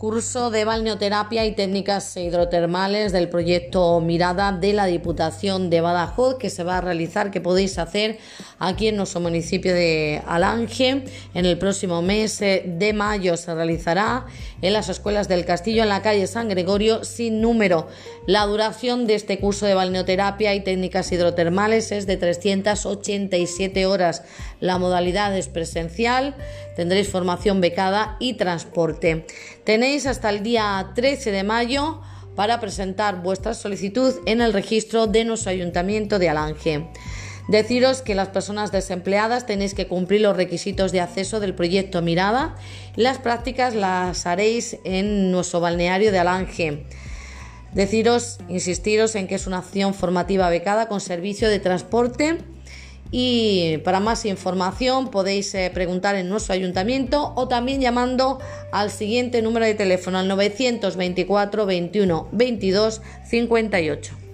Curso de balneoterapia y técnicas hidrotermales del proyecto Mirada de la Diputación de Badajoz que se va a realizar, que podéis hacer aquí en nuestro municipio de Alange. En el próximo mes eh, de mayo se realizará en las escuelas del Castillo en la calle San Gregorio sin número. La duración de este curso de balneoterapia y técnicas hidrotermales es de 387 horas. La modalidad es presencial, tendréis formación becada y transporte. Tenéis hasta el día 13 de mayo para presentar vuestra solicitud en el registro de nuestro ayuntamiento de Alange. Deciros que las personas desempleadas tenéis que cumplir los requisitos de acceso del proyecto Mirada. Las prácticas las haréis en nuestro balneario de Alange. Deciros, insistiros en que es una acción formativa becada con servicio de transporte y para más información podéis eh, preguntar en nuestro ayuntamiento o también llamando al siguiente número de teléfono al 924 21 22 58.